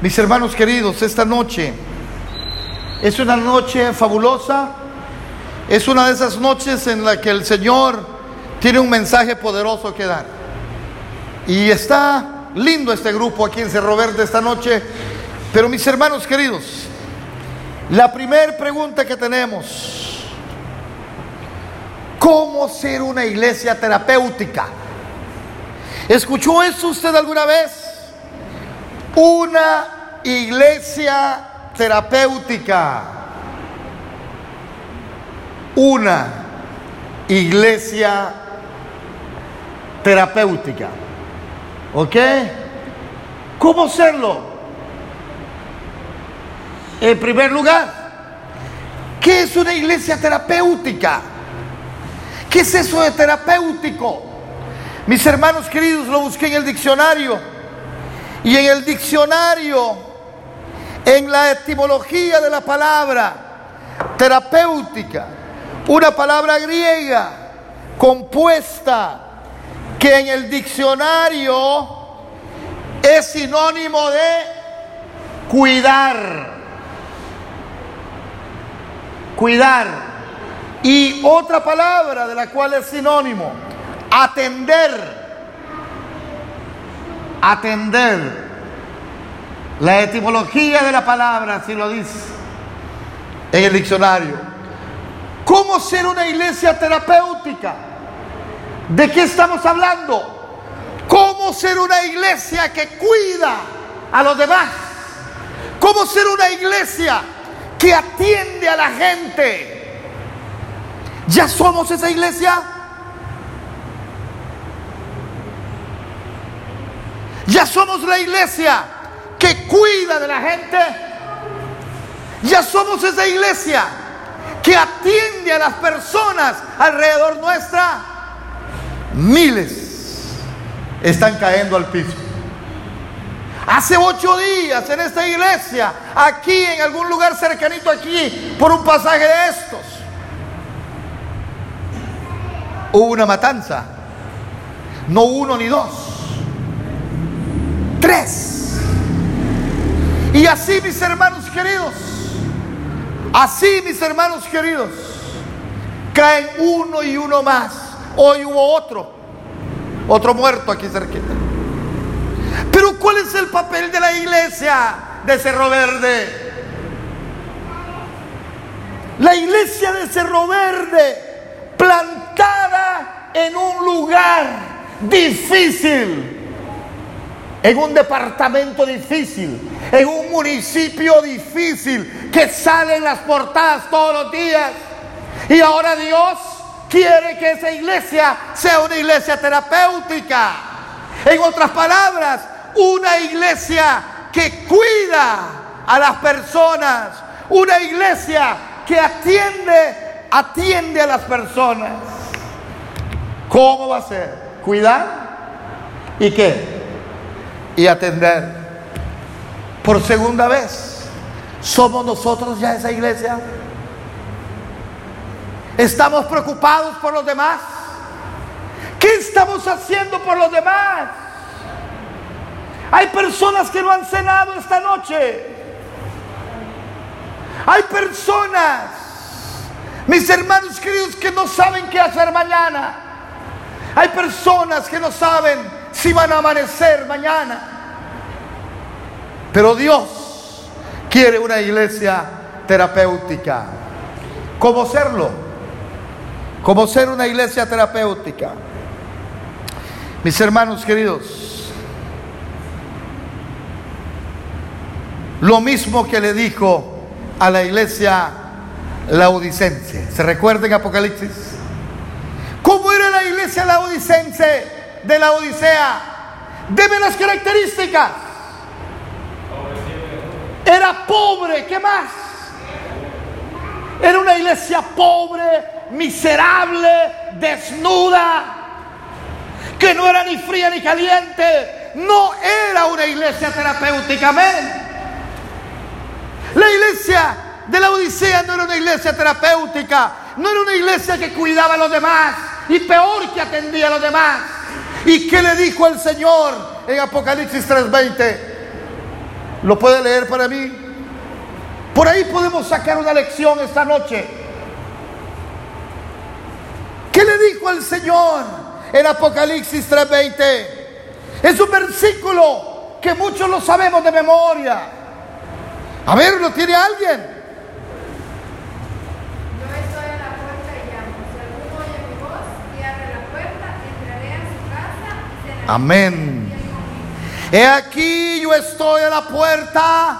Mis hermanos queridos, esta noche es una noche fabulosa, es una de esas noches en la que el Señor tiene un mensaje poderoso que dar. Y está lindo este grupo aquí en Cerro Verde esta noche, pero mis hermanos queridos, la primera pregunta que tenemos, ¿cómo ser una iglesia terapéutica? ¿Escuchó eso usted alguna vez? Una iglesia terapéutica. Una iglesia terapéutica. ¿Ok? ¿Cómo hacerlo? En primer lugar, ¿qué es una iglesia terapéutica? ¿Qué es eso de terapéutico? Mis hermanos queridos, lo busqué en el diccionario. Y en el diccionario, en la etimología de la palabra terapéutica, una palabra griega compuesta que en el diccionario es sinónimo de cuidar. Cuidar. Y otra palabra de la cual es sinónimo, atender atender. La etimología de la palabra así lo dice en el diccionario. ¿Cómo ser una iglesia terapéutica? ¿De qué estamos hablando? ¿Cómo ser una iglesia que cuida a los demás? ¿Cómo ser una iglesia que atiende a la gente? ¿Ya somos esa iglesia? Ya somos la iglesia que cuida de la gente. Ya somos esa iglesia que atiende a las personas alrededor nuestra. Miles están cayendo al piso. Hace ocho días en esta iglesia, aquí en algún lugar cercanito aquí, por un pasaje de estos, hubo una matanza. No uno ni dos tres. Y así mis hermanos queridos, así mis hermanos queridos, caen uno y uno más. Hoy hubo otro, otro muerto aquí cerquita. Pero ¿cuál es el papel de la iglesia de Cerro Verde? La iglesia de Cerro Verde, plantada en un lugar difícil en un departamento difícil, en un municipio difícil, que salen las portadas todos los días. Y ahora Dios quiere que esa iglesia sea una iglesia terapéutica. En otras palabras, una iglesia que cuida a las personas, una iglesia que atiende, atiende a las personas. ¿Cómo va a ser? ¿Cuidar? ¿Y qué? Y atender. Por segunda vez, ¿somos nosotros ya esa iglesia? ¿Estamos preocupados por los demás? ¿Qué estamos haciendo por los demás? Hay personas que no han cenado esta noche. Hay personas, mis hermanos queridos, que no saben qué hacer mañana. Hay personas que no saben si van a amanecer mañana. Pero Dios quiere una iglesia terapéutica. ¿Cómo serlo? ¿Cómo ser una iglesia terapéutica? Mis hermanos queridos, lo mismo que le dijo a la iglesia laodicense. ¿Se recuerda en Apocalipsis? ¿Cómo era la iglesia laodicense? De la Odisea. Deme las características. Era pobre, ¿qué más? Era una iglesia pobre, miserable, desnuda, que no era ni fría ni caliente. No era una iglesia terapéutica, amén. La iglesia de la Odisea no era una iglesia terapéutica, no era una iglesia que cuidaba a los demás y peor que atendía a los demás. ¿Y qué le dijo el Señor en Apocalipsis 3:20? ¿Lo puede leer para mí? Por ahí podemos sacar una lección esta noche. ¿Qué le dijo el Señor en Apocalipsis 3:20? Es un versículo que muchos lo sabemos de memoria. A ver, ¿lo tiene alguien? Amén. He aquí yo estoy a la puerta.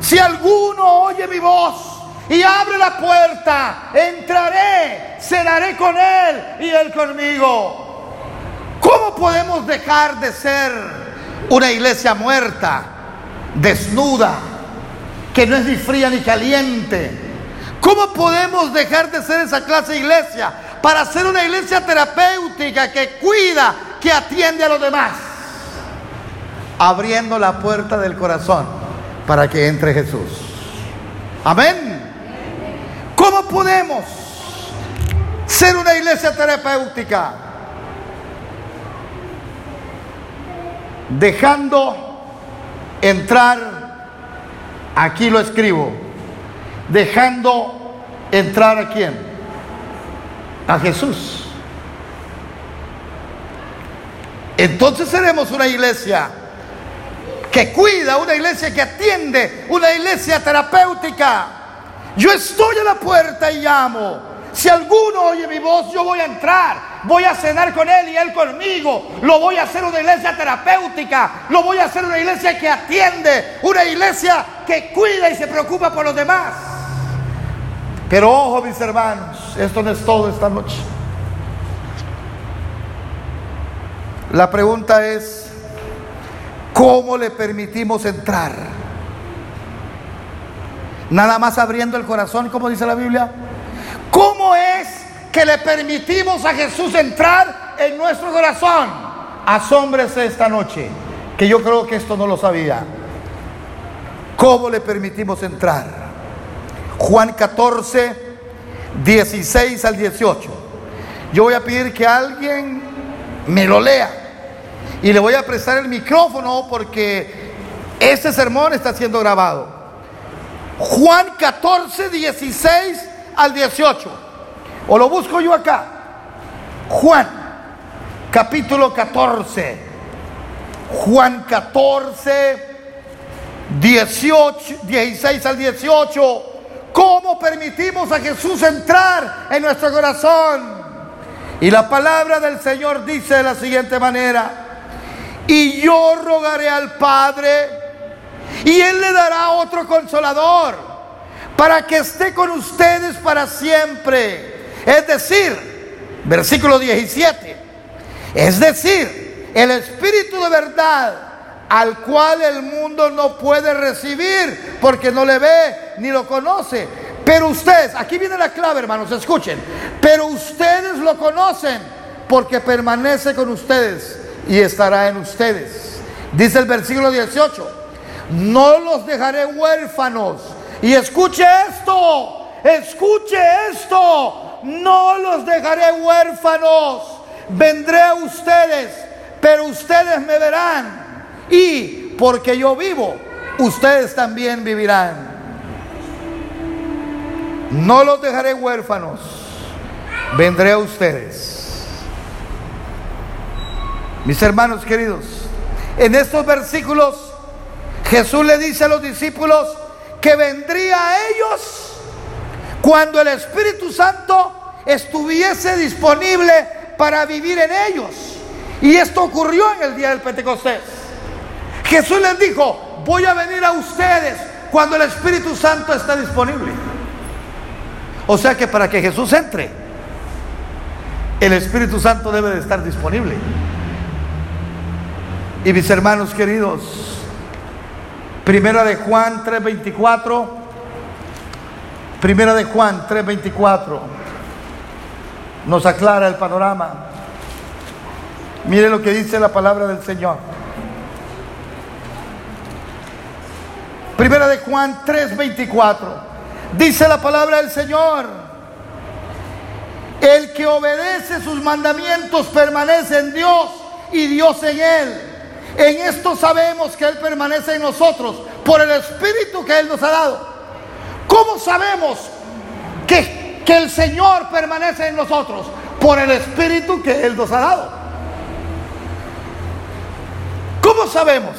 Si alguno oye mi voz y abre la puerta, entraré, cenaré con él y él conmigo. ¿Cómo podemos dejar de ser una iglesia muerta, desnuda, que no es ni fría ni caliente? ¿Cómo podemos dejar de ser esa clase de iglesia para ser una iglesia terapéutica que cuida, que atiende a los demás, abriendo la puerta del corazón para que entre Jesús. Amén. ¿Cómo podemos ser una iglesia terapéutica? Dejando entrar, aquí lo escribo, dejando entrar a quién? A Jesús. Entonces seremos una iglesia que cuida, una iglesia que atiende, una iglesia terapéutica. Yo estoy a la puerta y llamo. Si alguno oye mi voz, yo voy a entrar. Voy a cenar con él y él conmigo. Lo voy a hacer una iglesia terapéutica. Lo voy a hacer una iglesia que atiende. Una iglesia que cuida y se preocupa por los demás. Pero ojo mis hermanos, esto no es todo esta noche. La pregunta es, ¿cómo le permitimos entrar? Nada más abriendo el corazón, como dice la Biblia. ¿Cómo es que le permitimos a Jesús entrar en nuestro corazón? Asómbrese esta noche, que yo creo que esto no lo sabía. ¿Cómo le permitimos entrar? Juan 14, 16 al 18. Yo voy a pedir que alguien me lo lea. Y le voy a prestar el micrófono porque este sermón está siendo grabado. Juan 14, 16 al 18. O lo busco yo acá. Juan, capítulo 14. Juan 14, 18, 16 al 18. ¿Cómo permitimos a Jesús entrar en nuestro corazón? Y la palabra del Señor dice de la siguiente manera, y yo rogaré al Padre, y Él le dará otro consolador, para que esté con ustedes para siempre. Es decir, versículo 17, es decir, el Espíritu de verdad, al cual el mundo no puede recibir, porque no le ve ni lo conoce pero ustedes, aquí viene la clave, hermanos, escuchen. Pero ustedes lo conocen porque permanece con ustedes y estará en ustedes. Dice el versículo 18, no los dejaré huérfanos. Y escuche esto, escuche esto, no los dejaré huérfanos. Vendré a ustedes, pero ustedes me verán. Y porque yo vivo, ustedes también vivirán. No los dejaré huérfanos, vendré a ustedes. Mis hermanos queridos, en estos versículos Jesús le dice a los discípulos que vendría a ellos cuando el Espíritu Santo estuviese disponible para vivir en ellos. Y esto ocurrió en el día del Pentecostés. Jesús les dijo, voy a venir a ustedes cuando el Espíritu Santo está disponible. O sea que para que Jesús entre, el Espíritu Santo debe de estar disponible. Y mis hermanos queridos, primera de Juan 3:24, primera de Juan 3:24, nos aclara el panorama. Mire lo que dice la palabra del Señor. Primera de Juan 3:24. Dice la palabra del Señor. El que obedece sus mandamientos permanece en Dios y Dios en él. En esto sabemos que Él permanece en nosotros por el Espíritu que Él nos ha dado. ¿Cómo sabemos que, que el Señor permanece en nosotros? Por el Espíritu que Él nos ha dado. ¿Cómo sabemos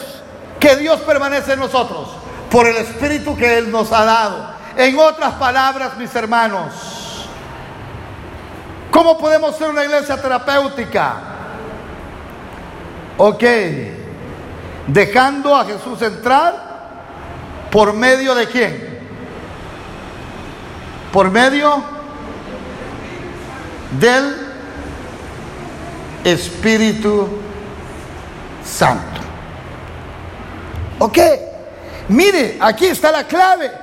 que Dios permanece en nosotros? Por el Espíritu que Él nos ha dado. En otras palabras, mis hermanos, ¿cómo podemos ser una iglesia terapéutica? Ok, dejando a Jesús entrar por medio de quién? Por medio del Espíritu Santo. Ok, mire, aquí está la clave.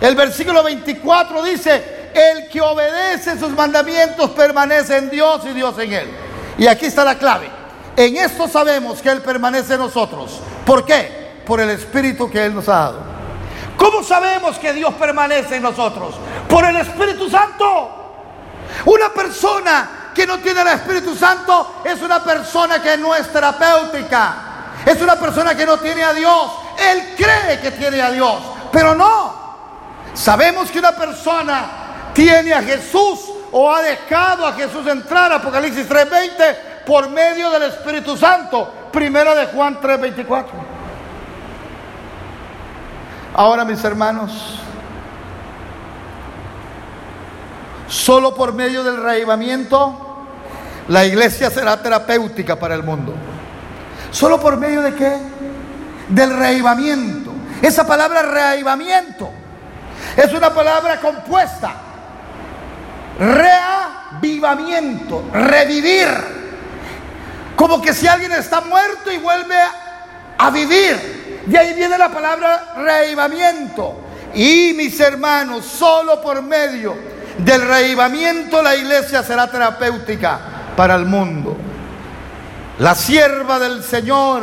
El versículo 24 dice, el que obedece sus mandamientos permanece en Dios y Dios en él. Y aquí está la clave. En esto sabemos que Él permanece en nosotros. ¿Por qué? Por el Espíritu que Él nos ha dado. ¿Cómo sabemos que Dios permanece en nosotros? Por el Espíritu Santo. Una persona que no tiene el Espíritu Santo es una persona que no es terapéutica. Es una persona que no tiene a Dios. Él cree que tiene a Dios, pero no. Sabemos que una persona tiene a Jesús o ha dejado a Jesús entrar, Apocalipsis 3:20, por medio del Espíritu Santo. Primera de Juan 3:24. Ahora, mis hermanos, solo por medio del reavivamiento la iglesia será terapéutica para el mundo. ¿Solo por medio de qué? Del reavivamiento. Esa palabra reavivamiento es una palabra compuesta. Reavivamiento, revivir. Como que si alguien está muerto y vuelve a vivir. De ahí viene la palabra reavivamiento. Y mis hermanos, solo por medio del reavivamiento la iglesia será terapéutica para el mundo. La sierva del Señor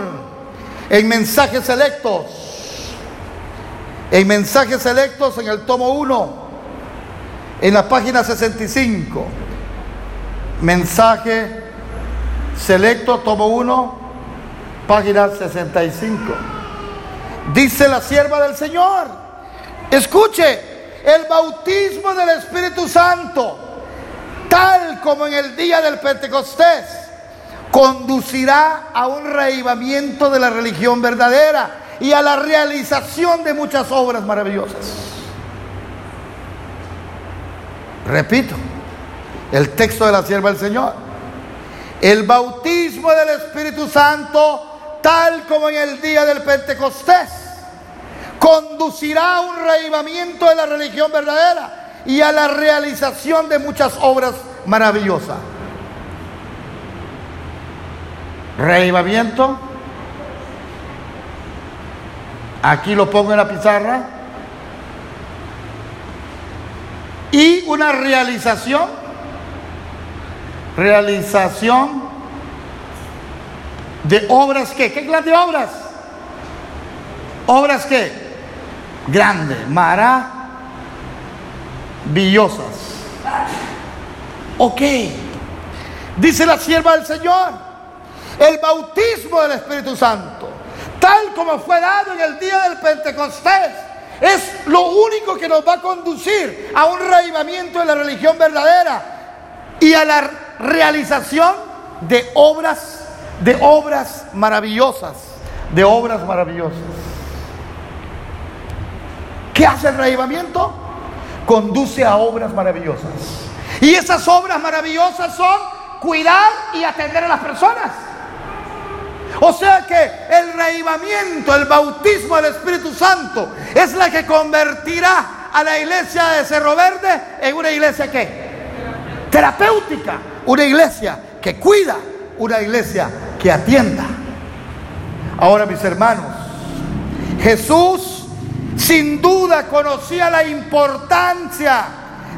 en mensajes selectos, en mensajes selectos en el tomo 1, en la página 65, mensaje selecto, tomo 1, página 65. Dice la sierva del Señor, escuche, el bautismo del Espíritu Santo tal como en el día del Pentecostés, conducirá a un reivamiento de la religión verdadera y a la realización de muchas obras maravillosas. Repito, el texto de la sierva del Señor. El bautismo del Espíritu Santo, tal como en el día del Pentecostés, conducirá a un reivamiento de la religión verdadera y a la realización de muchas obras maravillosas. Reivamiento. Aquí lo pongo en la pizarra. Y una realización. Realización de obras que, ¿qué clase de obras? Obras que, grande, Mara villosas. Ok, dice la sierva del Señor, el bautismo del Espíritu Santo, tal como fue dado en el día del Pentecostés, es lo único que nos va a conducir a un reivamiento de la religión verdadera y a la realización de obras, de obras maravillosas, de obras maravillosas. ¿Qué hace el reivamiento? conduce a obras maravillosas. Y esas obras maravillosas son cuidar y atender a las personas. O sea que el reivamiento, el bautismo del Espíritu Santo es la que convertirá a la iglesia de Cerro Verde en una iglesia que terapéutica, una iglesia que cuida, una iglesia que atienda. Ahora mis hermanos, Jesús sin duda conocía la importancia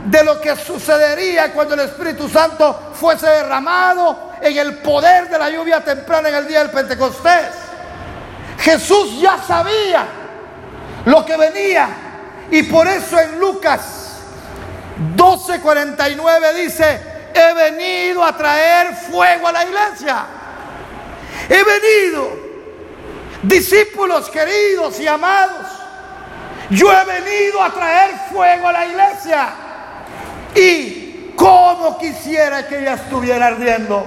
de lo que sucedería cuando el Espíritu Santo fuese derramado en el poder de la lluvia temprana en el día del Pentecostés. Jesús ya sabía lo que venía y por eso en Lucas 12:49 dice, he venido a traer fuego a la iglesia. He venido Discípulos queridos y amados, yo he venido a traer fuego a la iglesia. Y como quisiera que ella estuviera ardiendo.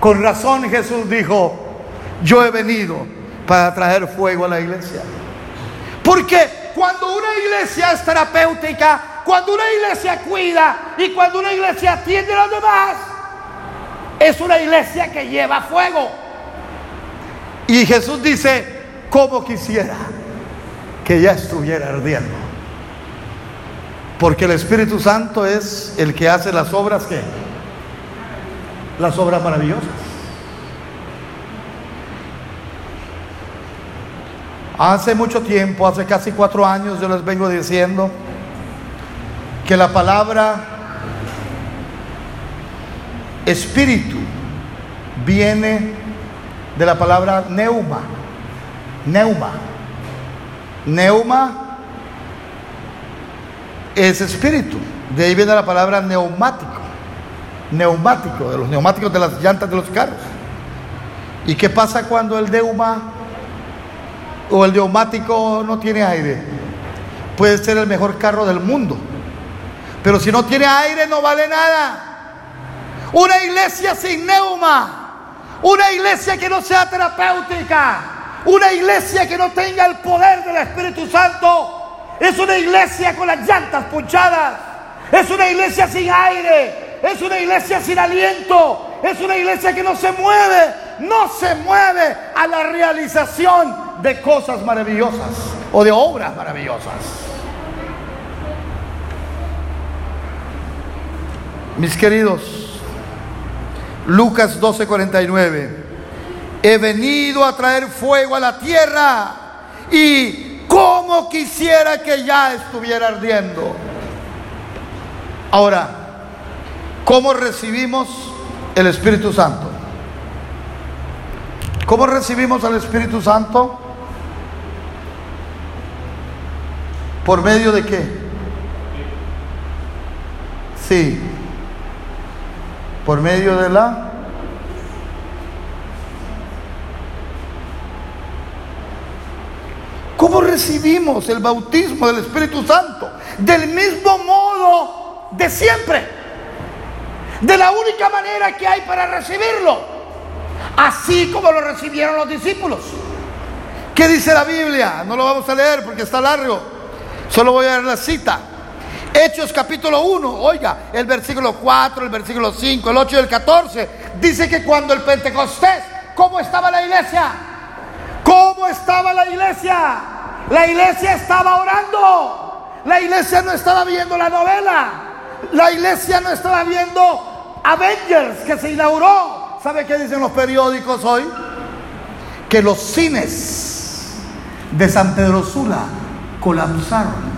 Con razón Jesús dijo, yo he venido para traer fuego a la iglesia. Porque cuando una iglesia es terapéutica, cuando una iglesia cuida y cuando una iglesia atiende a los demás, es una iglesia que lleva fuego. Y Jesús dice, como quisiera que ya estuviera ardiendo. Porque el Espíritu Santo es el que hace las obras que las obras maravillosas. Hace mucho tiempo, hace casi cuatro años, yo les vengo diciendo que la palabra espíritu viene de la palabra neuma. Neuma. Neuma es espíritu. De ahí viene la palabra neumático. Neumático, de los neumáticos de las llantas de los carros. ¿Y qué pasa cuando el neuma o el neumático no tiene aire? Puede ser el mejor carro del mundo. Pero si no tiene aire no vale nada. Una iglesia sin neuma. Una iglesia que no sea terapéutica. Una iglesia que no tenga el poder del Espíritu Santo es una iglesia con las llantas punchadas. Es una iglesia sin aire. Es una iglesia sin aliento. Es una iglesia que no se mueve. No se mueve a la realización de cosas maravillosas o de obras maravillosas. Mis queridos, Lucas 12:49. He venido a traer fuego a la tierra y quisiera que ya estuviera ardiendo. Ahora, ¿cómo recibimos el Espíritu Santo? ¿Cómo recibimos al Espíritu Santo? ¿Por medio de qué? Sí. Por medio de la ¿Cómo recibimos el bautismo del Espíritu Santo? Del mismo modo de siempre. De la única manera que hay para recibirlo. Así como lo recibieron los discípulos. ¿Qué dice la Biblia? No lo vamos a leer porque está largo. Solo voy a leer la cita. Hechos capítulo 1, oiga, el versículo 4, el versículo 5, el 8 y el 14. Dice que cuando el Pentecostés, ¿cómo estaba la iglesia? ¿Cómo estaba la iglesia? La iglesia estaba orando. La iglesia no estaba viendo la novela. La iglesia no estaba viendo Avengers que se inauguró. ¿Sabe qué dicen los periódicos hoy? Que los cines de San Pedro Sula colapsaron.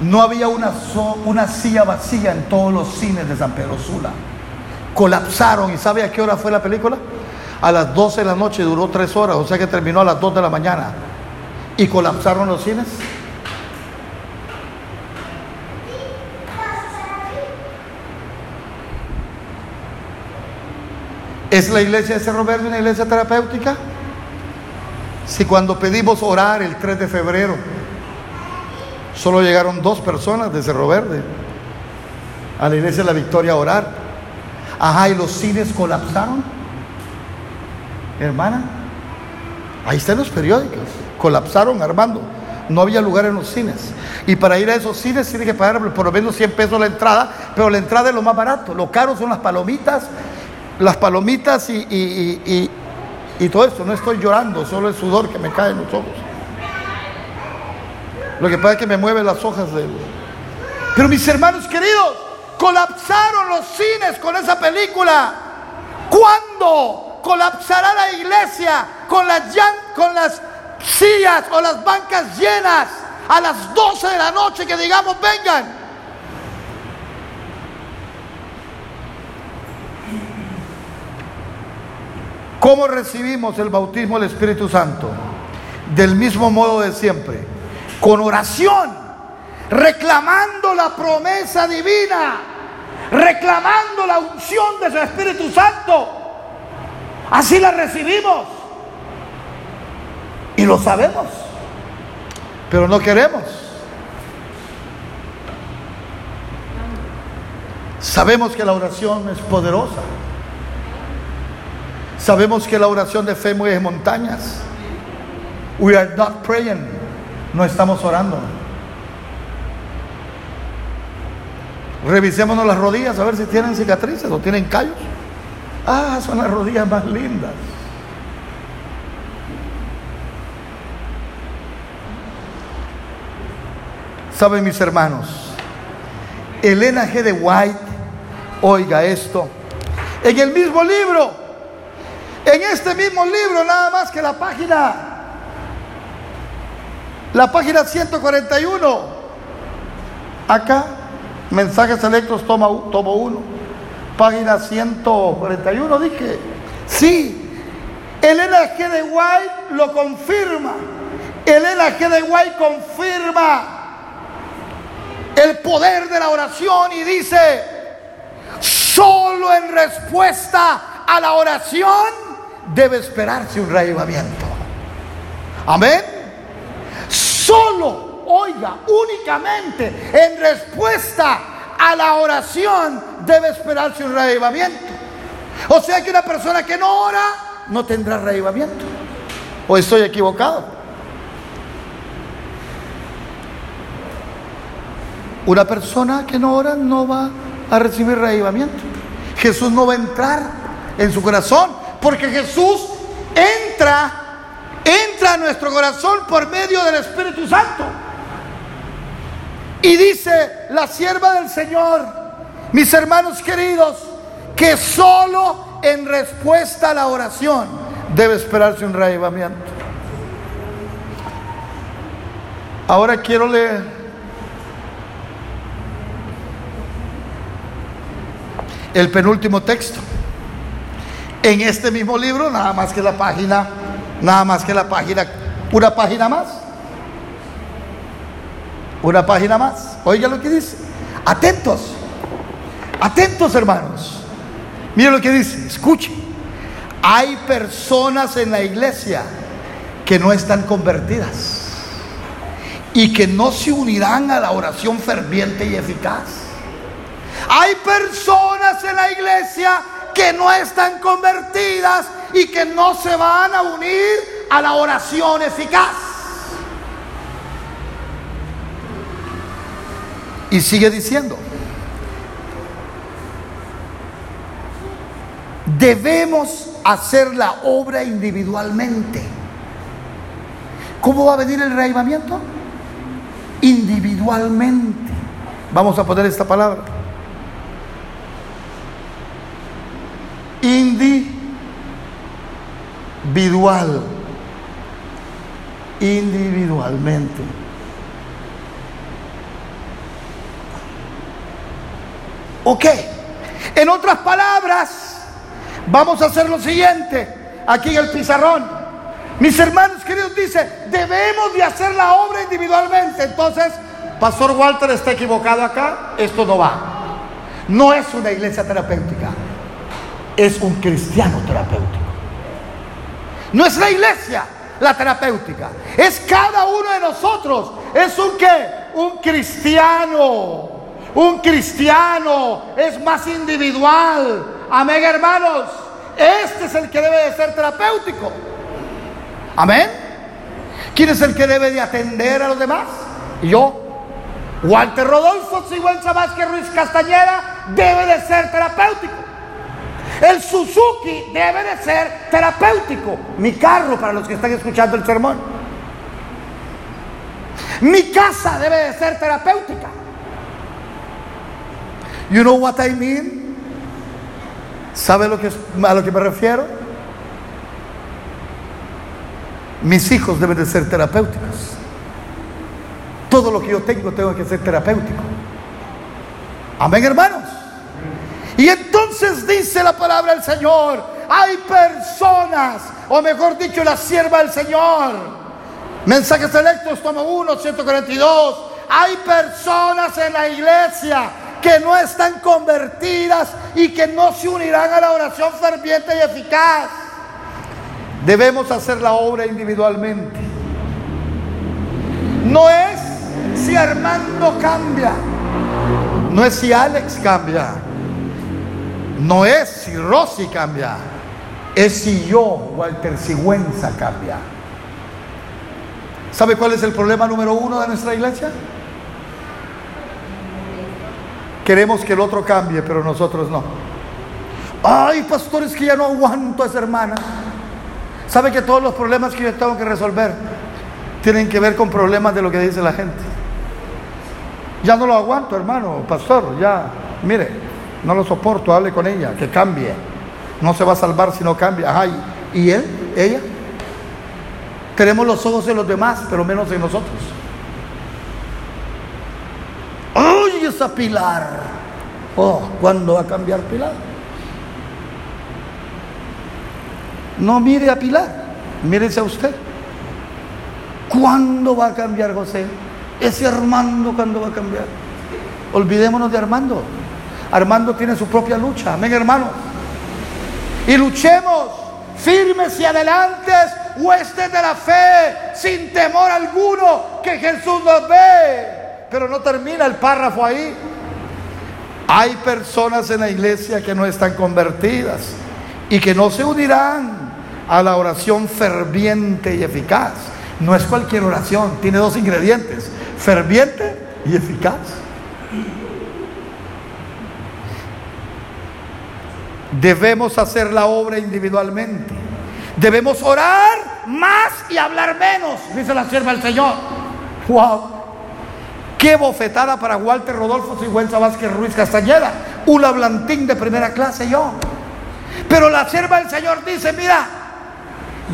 No había una, una silla vacía en todos los cines de San Pedro Sula colapsaron. ¿Y sabe a qué hora fue la película? A las 12 de la noche, duró 3 horas, o sea que terminó a las 2 de la mañana. ¿Y colapsaron los cines? ¿Es la iglesia de Cerro Verde una iglesia terapéutica? Si cuando pedimos orar el 3 de febrero, solo llegaron dos personas de Cerro Verde a la iglesia de la Victoria a orar. Ajá, y los cines colapsaron. Hermana, ahí están los periódicos. Colapsaron, Armando. No había lugar en los cines. Y para ir a esos cines tiene que pagar por lo menos 100 pesos la entrada, pero la entrada es lo más barato. Lo caro son las palomitas, las palomitas y, y todo esto. No estoy llorando, solo el sudor que me cae en los ojos. Lo que pasa es que me mueve las hojas del... Pero mis hermanos queridos, Colapsaron los cines con esa película. ¿Cuándo colapsará la iglesia con las, con las sillas o las bancas llenas a las 12 de la noche que digamos vengan? ¿Cómo recibimos el bautismo del Espíritu Santo? Del mismo modo de siempre, con oración reclamando la promesa divina, reclamando la unción de su Espíritu Santo, Así la recibimos. Y lo sabemos. Pero no queremos. Sabemos que la oración es poderosa. Sabemos que la oración de fe mueve montañas. We are not praying. No estamos orando. Revisémonos las rodillas a ver si tienen cicatrices o tienen callos. Ah, son las rodillas más lindas. Saben mis hermanos, Elena G. de White, oiga esto, en el mismo libro, en este mismo libro, nada más que la página, la página 141, acá, mensajes selectos, tomo, tomo uno página 141, dije, sí, Elena G. de White lo confirma. Elena G. de White confirma el poder de la oración y dice, solo en respuesta a la oración debe esperarse un reavivamiento. Amén. Solo, oiga, únicamente en respuesta a la oración debe esperarse un reavivamiento. O sea que una persona que no ora no tendrá reavivamiento. ¿O estoy equivocado? Una persona que no ora no va a recibir reavivamiento. Jesús no va a entrar en su corazón, porque Jesús entra, entra a nuestro corazón por medio del Espíritu Santo. Y dice la sierva del Señor, mis hermanos queridos, que solo en respuesta a la oración debe esperarse un reavivamiento. Ahora quiero leer el penúltimo texto. En este mismo libro, nada más que la página, nada más que la página, una página más. Una página más. Oiga lo que dice. Atentos. Atentos, hermanos. Mire lo que dice. Escuche. Hay personas en la iglesia que no están convertidas y que no se unirán a la oración ferviente y eficaz. Hay personas en la iglesia que no están convertidas y que no se van a unir a la oración eficaz. Y sigue diciendo, debemos hacer la obra individualmente. ¿Cómo va a venir el reavivamiento? Individualmente. Vamos a poner esta palabra. Individual. Individualmente. Ok. En otras palabras, vamos a hacer lo siguiente, aquí en el pizarrón. Mis hermanos queridos dice, debemos de hacer la obra individualmente. Entonces, Pastor Walter está equivocado acá, esto no va. No es una iglesia terapéutica, es un cristiano terapéutico. No es la iglesia la terapéutica, es cada uno de nosotros. Es un qué? Un cristiano. Un cristiano es más individual. Amén, hermanos. Este es el que debe de ser terapéutico. Amén. ¿Quién es el que debe de atender a los demás? Yo. Walter Rodolfo Sigüenza Vázquez Ruiz Castañeda debe de ser terapéutico. El Suzuki debe de ser terapéutico. Mi carro, para los que están escuchando el sermón. Mi casa debe de ser terapéutica. You know what I mean? ¿Sabe lo que, a lo que me refiero? Mis hijos deben de ser terapéuticos. Todo lo que yo tengo tengo que ser terapéutico. Amén, hermanos. Y entonces dice la palabra del Señor, hay personas, o mejor dicho, la sierva del Señor. Mensajes selectos, tomo 1, 142. Hay personas en la iglesia que no están convertidas y que no se unirán a la oración ferviente y eficaz. Debemos hacer la obra individualmente. No es si Armando cambia, no es si Alex cambia, no es si Rosy cambia, es si yo, Walter Sigüenza, cambia. ¿Sabe cuál es el problema número uno de nuestra iglesia? Queremos que el otro cambie, pero nosotros no. Ay, pastores, que ya no aguanto a esa hermana. ¿Sabe que todos los problemas que yo tengo que resolver tienen que ver con problemas de lo que dice la gente? Ya no lo aguanto, hermano, pastor, ya, mire, no lo soporto, hable con ella, que cambie. No se va a salvar si no cambia. Ay, ¿y él? ¿Ella? Tenemos los ojos en los demás, pero menos en nosotros. ¡Ay, esa Pilar! Oh, ¿cuándo va a cambiar Pilar? No mire a Pilar, mírese a usted. ¿Cuándo va a cambiar José? Ese Armando, ¿cuándo va a cambiar? Olvidémonos de Armando. Armando tiene su propia lucha. Amén, hermanos. Y luchemos firmes y adelantes, huestes de la fe, sin temor alguno, que Jesús nos ve. Pero no termina el párrafo ahí. Hay personas en la iglesia que no están convertidas y que no se unirán a la oración ferviente y eficaz. No es cualquier oración, tiene dos ingredientes, ferviente y eficaz. Debemos hacer la obra individualmente. Debemos orar más y hablar menos, dice la sierva del Señor. ¡Wow! Qué bofetada para Walter Rodolfo Sigüenza Vázquez Ruiz Castañeda, un hablantín de primera clase yo. Pero la sierva del Señor dice, mira,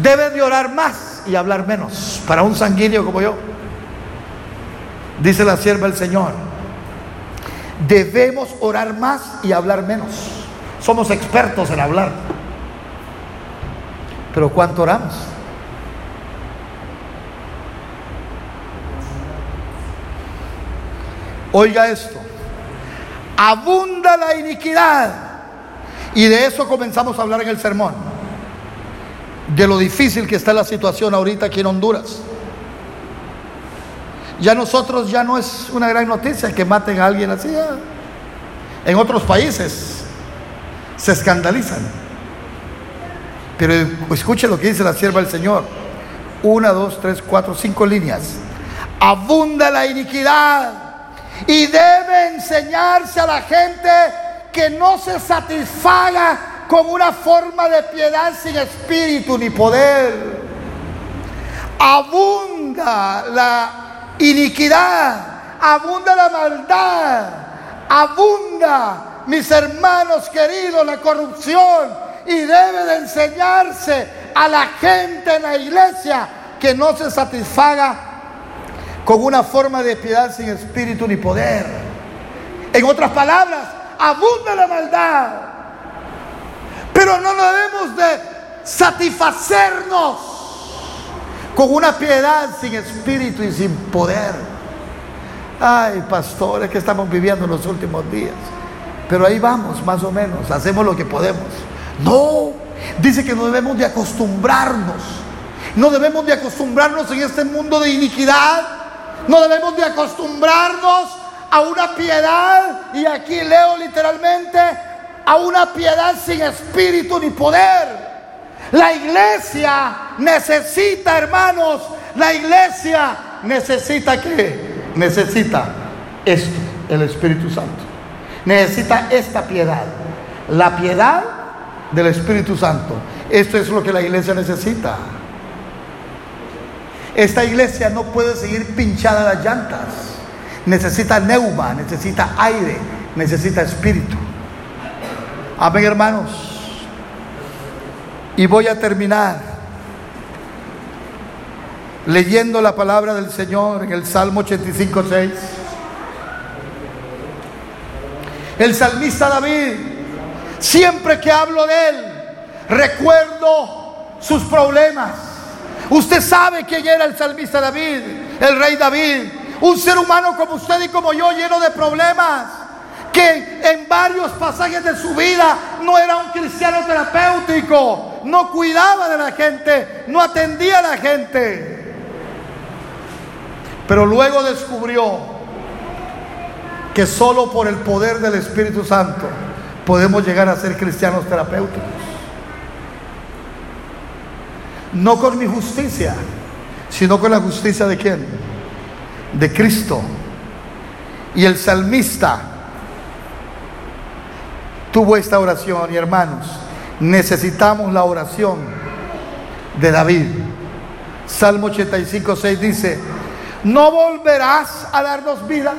debe de orar más y hablar menos para un sanguíneo como yo. Dice la sierva del Señor, debemos orar más y hablar menos. Somos expertos en hablar. Pero ¿cuánto oramos? Oiga esto, abunda la iniquidad. Y de eso comenzamos a hablar en el sermón. De lo difícil que está la situación ahorita aquí en Honduras. Ya nosotros ya no es una gran noticia que maten a alguien así. En otros países se escandalizan. Pero escuche lo que dice la sierva del Señor. Una, dos, tres, cuatro, cinco líneas. Abunda la iniquidad y debe enseñarse a la gente que no se satisfaga con una forma de piedad sin espíritu ni poder. Abunda la iniquidad, abunda la maldad, abunda, mis hermanos queridos, la corrupción y debe de enseñarse a la gente en la iglesia que no se satisfaga con una forma de piedad sin espíritu ni poder. En otras palabras, abunda la maldad. Pero no debemos de satisfacernos con una piedad sin espíritu y sin poder. Ay, pastores, que estamos viviendo en los últimos días. Pero ahí vamos, más o menos, hacemos lo que podemos. No, dice que no debemos de acostumbrarnos. No debemos de acostumbrarnos en este mundo de iniquidad no debemos de acostumbrarnos a una piedad, y aquí leo literalmente, a una piedad sin espíritu ni poder. La iglesia necesita, hermanos, la iglesia necesita que necesita esto, el Espíritu Santo. Necesita esta piedad, la piedad del Espíritu Santo. Esto es lo que la iglesia necesita. Esta iglesia no puede seguir pinchada las llantas. Necesita neuma, necesita aire, necesita espíritu. Amén, hermanos. Y voy a terminar leyendo la palabra del Señor en el Salmo 85, 6. El salmista David, siempre que hablo de él, recuerdo sus problemas Usted sabe quién era el salmista David, el rey David. Un ser humano como usted y como yo, lleno de problemas. Que en varios pasajes de su vida no era un cristiano terapéutico, no cuidaba de la gente, no atendía a la gente. Pero luego descubrió que solo por el poder del Espíritu Santo podemos llegar a ser cristianos terapéuticos. No con mi justicia, sino con la justicia de quién? De Cristo. Y el salmista tuvo esta oración, y hermanos, necesitamos la oración de David. Salmo 85, 6 dice, no volverás a darnos vida.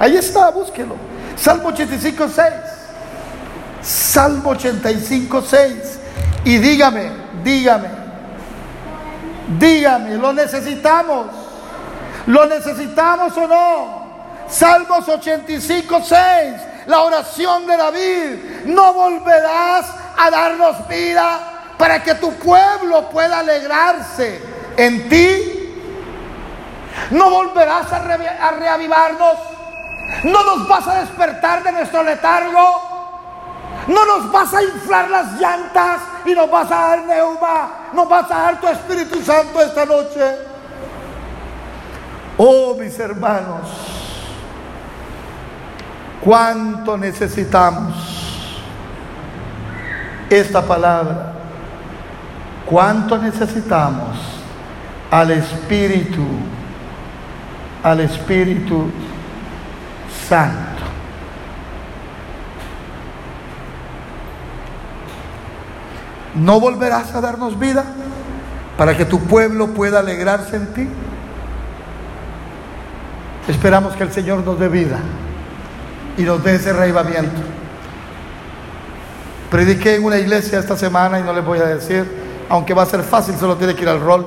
Ahí está, búsquelo. Salmo 85, 6. Salmo 85, 6. Y dígame, dígame, dígame, ¿lo necesitamos? ¿Lo necesitamos o no? Salmos 85, 6. La oración de David. No volverás a darnos vida para que tu pueblo pueda alegrarse en ti. No volverás a, reavivarnos. No nos vas a despertar de nuestro letargo. No nos vas a inflar las llantas y nos vas a dar neuma. Nos vas a dar tu Espíritu Santo esta noche. Oh, mis hermanos, cuánto necesitamos esta palabra. ¿Cuánto necesitamos al Espíritu, al Espíritu Santo? ¿No volverás a darnos vida para que tu pueblo pueda alegrarse en ti? Esperamos que el Señor nos dé vida y nos dé ese reivamiento. Prediqué en una iglesia esta semana y no les voy a decir, aunque va a ser fácil, solo tiene que ir al rol.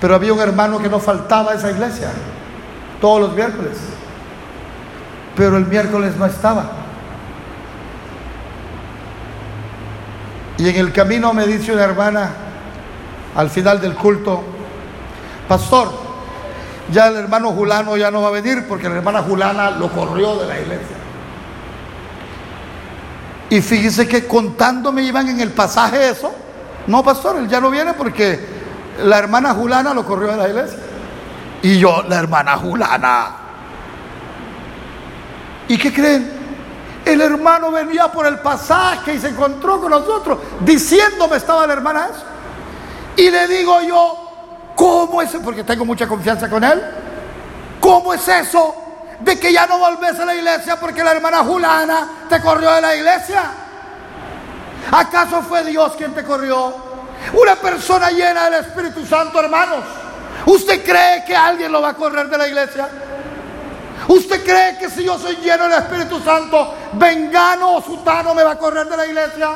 Pero había un hermano que no faltaba a esa iglesia todos los miércoles. Pero el miércoles no estaba. Y en el camino me dice una hermana al final del culto, pastor, ya el hermano Julano ya no va a venir porque la hermana Julana lo corrió de la iglesia. Y fíjese que contándome iban en el pasaje eso. No, pastor, él ya no viene porque la hermana Julana lo corrió de la iglesia. Y yo, la hermana Julana. ¿Y qué creen? El hermano venía por el pasaje y se encontró con nosotros diciéndome estaba la hermana eso. Y le digo yo, ¿cómo es? Porque tengo mucha confianza con él. ¿Cómo es eso? de que ya no volvés a la iglesia porque la hermana Julana te corrió de la iglesia? ¿Acaso fue Dios quien te corrió? Una persona llena del Espíritu Santo, hermanos. ¿Usted cree que alguien lo va a correr de la iglesia? ¿Usted cree que si yo soy lleno del Espíritu Santo, vengano o sutano me va a correr de la iglesia?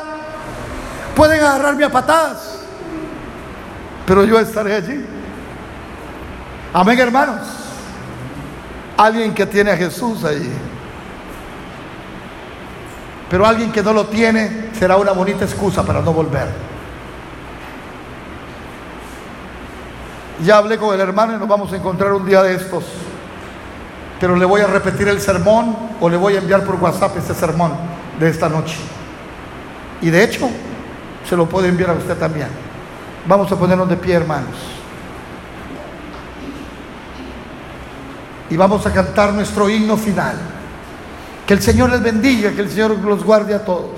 Pueden agarrarme a patadas, pero yo estaré allí. Amén, hermanos. Alguien que tiene a Jesús ahí. Pero alguien que no lo tiene será una bonita excusa para no volver. Ya hablé con el hermano y nos vamos a encontrar un día de estos. Pero le voy a repetir el sermón o le voy a enviar por WhatsApp este sermón de esta noche. Y de hecho, se lo puede enviar a usted también. Vamos a ponernos de pie, hermanos. y vamos a cantar nuestro himno final. Que el Señor les bendiga, que el Señor los guarde a todos.